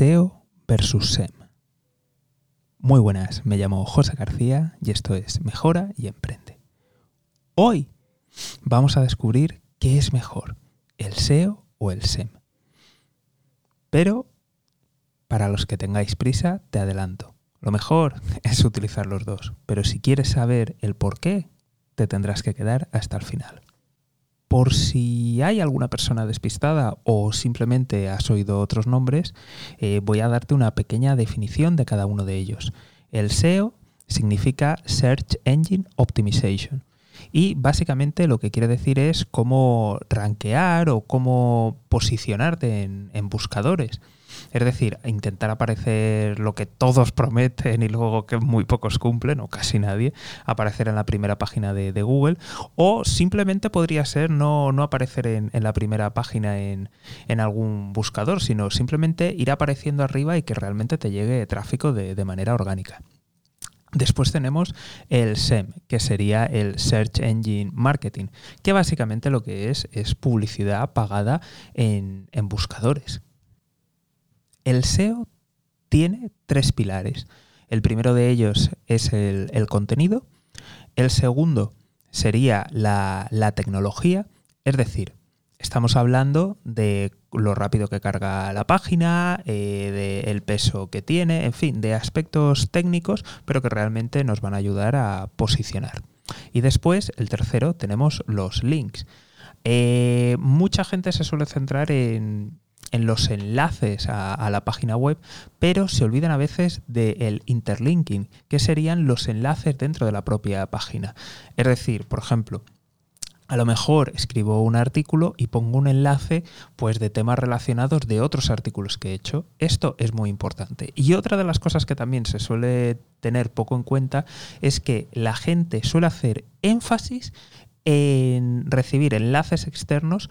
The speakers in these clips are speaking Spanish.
SEO versus SEM. Muy buenas, me llamo José García y esto es Mejora y Emprende. Hoy vamos a descubrir qué es mejor, el SEO o el SEM. Pero para los que tengáis prisa, te adelanto. Lo mejor es utilizar los dos, pero si quieres saber el por qué, te tendrás que quedar hasta el final. Por si hay alguna persona despistada o simplemente has oído otros nombres, eh, voy a darte una pequeña definición de cada uno de ellos. El SEO significa Search Engine Optimization y básicamente lo que quiere decir es cómo rankear o cómo posicionarte en buscadores. Es decir, intentar aparecer lo que todos prometen y luego que muy pocos cumplen, o casi nadie, aparecer en la primera página de, Google, o simplemente podría ser no, aparecer en, la primera página en, algún buscador, sino simplemente ir apareciendo arriba y que realmente te llegue tráfico de, de manera orgánica. Después tenemos el SEM, que sería el Search Engine Marketing, que básicamente lo que es es publicidad pagada en, en buscadores. El SEO tiene tres pilares. El primero de ellos es el, contenido. El segundo sería la, tecnología. Es decir, estamos hablando de lo rápido que carga la página, eh, del peso que tiene, en fin, de aspectos técnicos, pero que realmente nos van a ayudar a posicionar. Y después, el tercero, tenemos los links. Eh, mucha gente se suele centrar en, en los enlaces a, la página web, pero se olvidan a veces del interlinking, que serían los enlaces dentro de la propia página. Es decir, por ejemplo, a lo mejor escribo un artículo y pongo un enlace pues de temas relacionados de otros artículos que he hecho. Esto es muy importante. Y otra de las cosas que también se suele tener poco en cuenta es que la gente suele hacer énfasis en recibir enlaces externos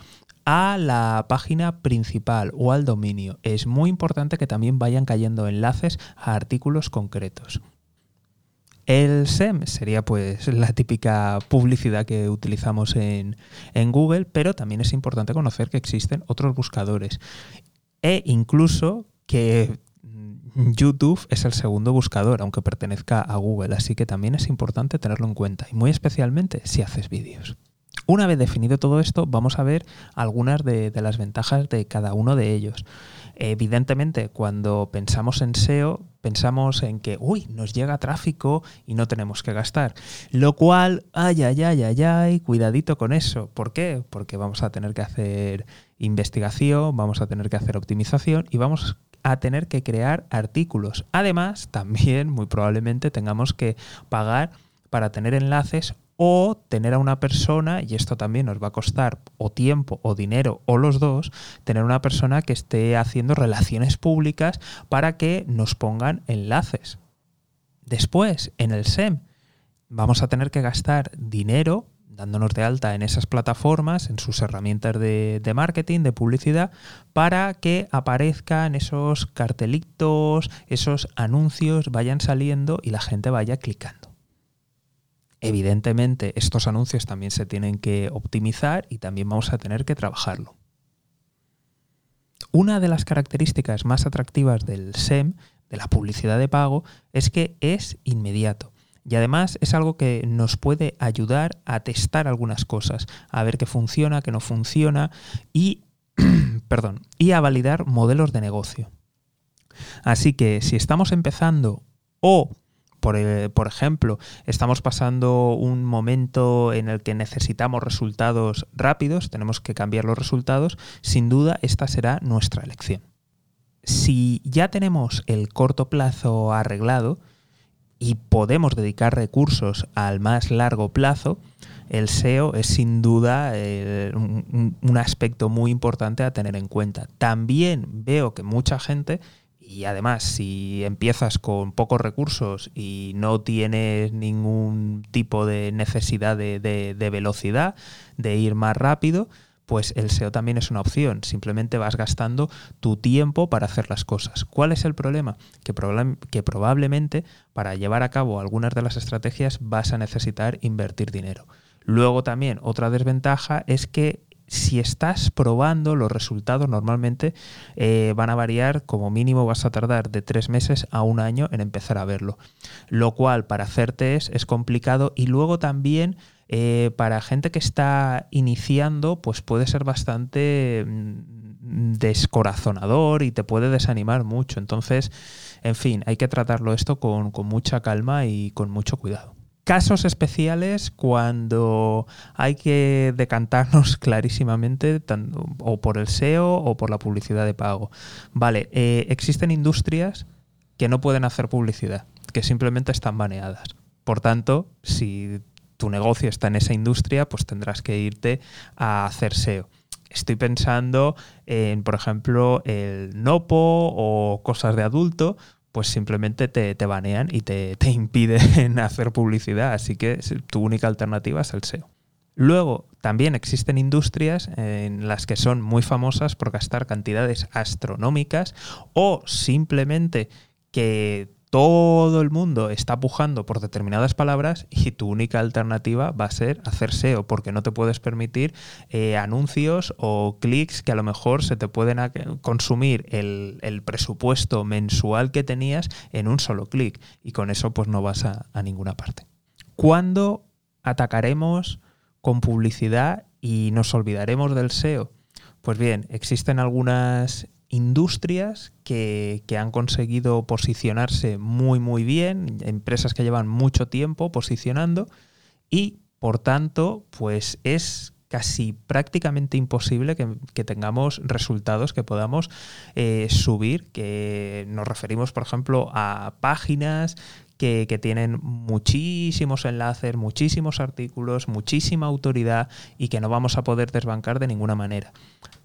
a la página principal o al dominio. Es muy importante que también vayan cayendo enlaces a artículos concretos. El SEM sería pues la típica publicidad que utilizamos en, en, Google, pero también es importante conocer que existen otros buscadores e incluso que YouTube es el segundo buscador, aunque pertenezca a Google, así que también es importante tenerlo en cuenta y muy especialmente si haces vídeos. Una vez definido todo esto, vamos a ver algunas de, las ventajas de cada uno de ellos. Evidentemente, cuando pensamos en SEO, pensamos en que, uy, nos llega tráfico y no tenemos que gastar. Lo cual, ay, ay, ay, ay, ay, cuidadito con eso. ¿Por qué? Porque vamos a tener que hacer investigación, vamos a tener que hacer optimización y vamos a tener que crear artículos. Además, también muy probablemente tengamos que pagar para tener enlaces o tener a una persona, y esto también nos va a costar o tiempo o dinero o los dos, tener una persona que esté haciendo relaciones públicas para que nos pongan enlaces. Después, en el SEM, vamos a tener que gastar dinero dándonos de alta en esas plataformas, en sus herramientas de, de, marketing, de publicidad, para que aparezcan esos cartelitos, esos anuncios vayan saliendo y la gente vaya clicando. Evidentemente, estos anuncios también se tienen que optimizar y también vamos a tener que trabajarlo. Una de las características más atractivas del SEM, de la publicidad de pago, es que es inmediato. Y además es algo que nos puede ayudar a testar algunas cosas, a ver qué funciona, qué no funciona y, perdón, y a validar modelos de negocio. Así que si estamos empezando o por, ejemplo, estamos pasando un momento en el que necesitamos resultados rápidos, tenemos que cambiar los resultados, sin duda esta será nuestra elección. Si ya tenemos el corto plazo arreglado y podemos dedicar recursos al más largo plazo, el SEO es sin duda eh, un aspecto muy importante a tener en cuenta. También veo que mucha gente y además, si empiezas con pocos recursos y no tienes ningún tipo de necesidad de, velocidad, de ir más rápido, pues el SEO también es una opción. Simplemente vas gastando tu tiempo para hacer las cosas. ¿Cuál es el problema? Que, que, probablemente para llevar a cabo algunas de las estrategias vas a necesitar invertir dinero. Luego también otra desventaja es que si estás probando, los resultados normalmente eh, van a variar, como mínimo vas a tardar de tres meses a un año en empezar a verlo. Lo cual para hacer test es complicado y luego también eh, para gente que está iniciando, pues puede ser bastante mm, descorazonador y te puede desanimar mucho. Entonces, en fin, hay que tratarlo esto con mucha calma y con mucho cuidado casos especiales cuando hay que decantarnos clarísimamente o por el SEO o por la publicidad de pago. Vale, eh, existen industrias que no pueden hacer publicidad, que simplemente están baneadas. Por tanto, si tu negocio está en esa industria, pues tendrás que irte a hacer SEO. Estoy pensando en, por ejemplo, el Nopo o cosas de adulto, pues simplemente te, banean y te, te, impiden hacer publicidad. Así que tu única alternativa es el SEO. Luego, también existen industrias en las que son muy famosas por gastar cantidades astronómicas o simplemente que todo el mundo está pujando por determinadas palabras y tu única alternativa va a ser hacer SEO, porque no te puedes permitir eh, anuncios o clics que a lo mejor se te pueden consumir el, presupuesto mensual que tenías en un solo clic y con eso pues no vas a, a ninguna parte. ¿Cuándo atacaremos con publicidad y nos olvidaremos del SEO? Pues bien, existen algunas industrias que, han conseguido posicionarse muy muy bien, empresas que llevan mucho tiempo posicionando y por tanto pues es casi prácticamente imposible que, tengamos resultados que podamos eh, subir, que nos referimos por ejemplo a páginas que, tienen muchísimos enlaces, muchísimos artículos, muchísima autoridad y que no vamos a poder desbancar de ninguna manera.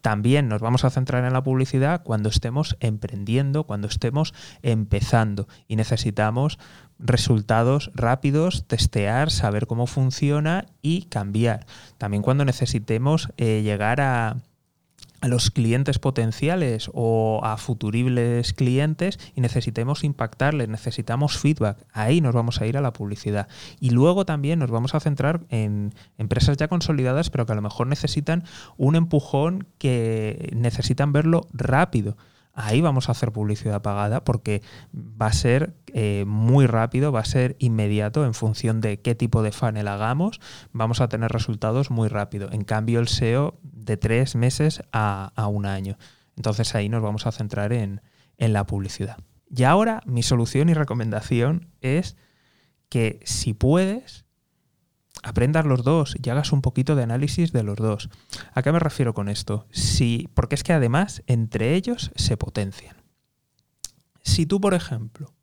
También nos vamos a centrar en la publicidad cuando estemos emprendiendo, cuando estemos empezando y necesitamos resultados rápidos, testear, saber cómo funciona y cambiar. También cuando necesitemos eh, llegar a, a los clientes potenciales o a futuribles clientes y necesitemos impactarles, necesitamos feedback. Ahí nos vamos a ir a la publicidad. Y luego también nos vamos a centrar en empresas ya consolidadas, pero que a lo mejor necesitan un empujón que necesitan verlo rápido ahí vamos a hacer publicidad pagada porque va a ser eh, muy rápido, va a ser inmediato en función de qué tipo de funnel hagamos, vamos a tener resultados muy rápido. En cambio, el SEO de tres meses a, un año. Entonces ahí nos vamos a centrar en, en la publicidad. Y ahora mi solución y recomendación es que si puedes, aprendas los dos y hagas un poquito de análisis de los dos. ¿A qué me refiero con esto? Si, porque es que además entre ellos se potencian. Si tú, por ejemplo,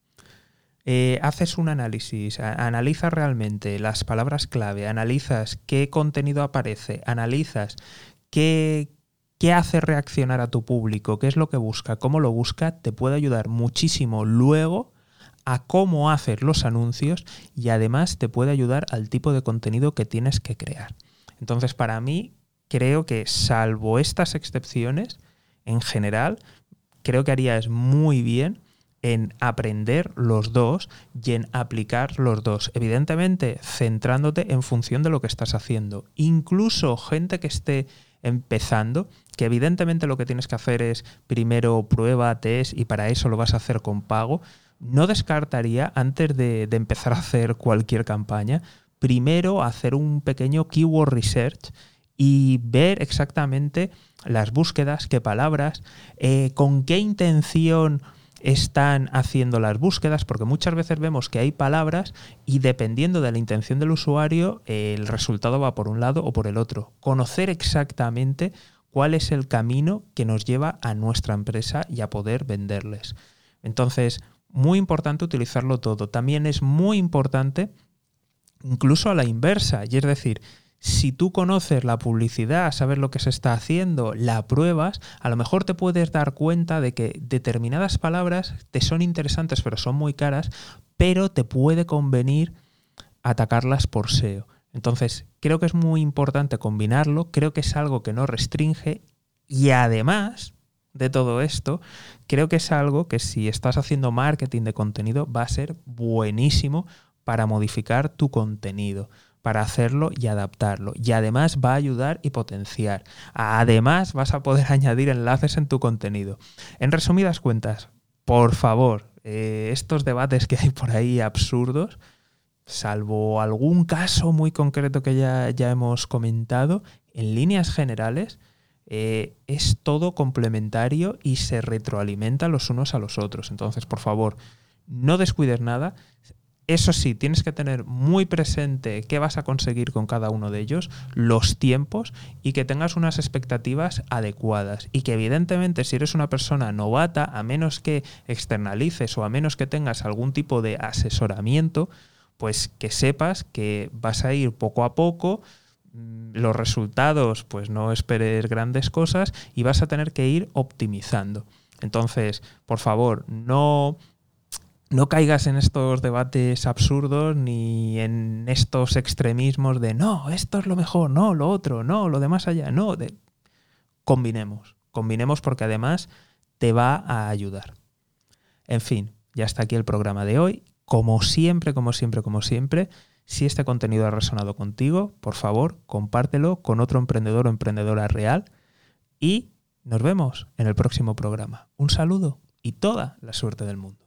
eh, haces un análisis, analizas realmente las palabras clave, analizas qué contenido aparece, analizas qué, qué hace reaccionar a tu público, qué es lo que busca, cómo lo busca, te puede ayudar muchísimo luego a cómo hacer los anuncios y además te puede ayudar al tipo de contenido que tienes que crear. Entonces, para mí, creo que salvo estas excepciones, en general, creo que harías muy bien en aprender los dos y en aplicar los dos. Evidentemente, centrándote en función de lo que estás haciendo. Incluso gente que esté empezando, que evidentemente lo que tienes que hacer es primero prueba, test y para eso lo vas a hacer con pago, no descartaría, antes de, empezar a hacer cualquier campaña, primero hacer un pequeño keyword research y ver exactamente las búsquedas, qué palabras, eh, con qué intención están haciendo las búsquedas, porque muchas veces vemos que hay palabras y dependiendo de la intención del usuario, el resultado va por un lado o por el otro. Conocer exactamente cuál es el camino que nos lleva a nuestra empresa y a poder venderles. Entonces, muy importante utilizarlo todo. También es muy importante, incluso a la inversa, y es decir, si tú conoces la publicidad, sabes lo que se está haciendo, la pruebas, a lo mejor te puedes dar cuenta de que determinadas palabras te son interesantes pero son muy caras, pero te puede convenir atacarlas por SEO. Entonces, creo que es muy importante combinarlo, creo que es algo que no restringe y además, de todo esto, creo que es algo que si estás haciendo marketing de contenido va a ser buenísimo para modificar tu contenido. para hacerlo y adaptarlo. Y además va a ayudar y potenciar. Además vas a poder añadir enlaces en tu contenido. En resumidas cuentas, por favor, eh, estos debates que hay por ahí absurdos, salvo algún caso muy concreto que ya, ya hemos comentado, en líneas generales, eh, es todo complementario y se retroalimenta los unos a los otros. Entonces, por favor, no descuides nada. Eso sí, tienes que tener muy presente qué vas a conseguir con cada uno de ellos, los tiempos y que tengas unas expectativas adecuadas. Y que evidentemente si eres una persona novata, a menos que externalices o a menos que tengas algún tipo de asesoramiento, pues que sepas que vas a ir poco a poco, los resultados, pues no esperes grandes cosas y vas a tener que ir optimizando. Entonces, por favor, no no caigas en estos debates absurdos ni en estos extremismos de no, esto es lo mejor, no, lo otro, no, lo de más allá, no. Combinemos, combinemos porque además te va a ayudar. En fin, ya está aquí el programa de hoy. Como siempre, como siempre, como siempre, si este contenido ha resonado contigo, por favor, compártelo con otro emprendedor o emprendedora real y nos vemos en el próximo programa. Un saludo y toda la suerte del mundo.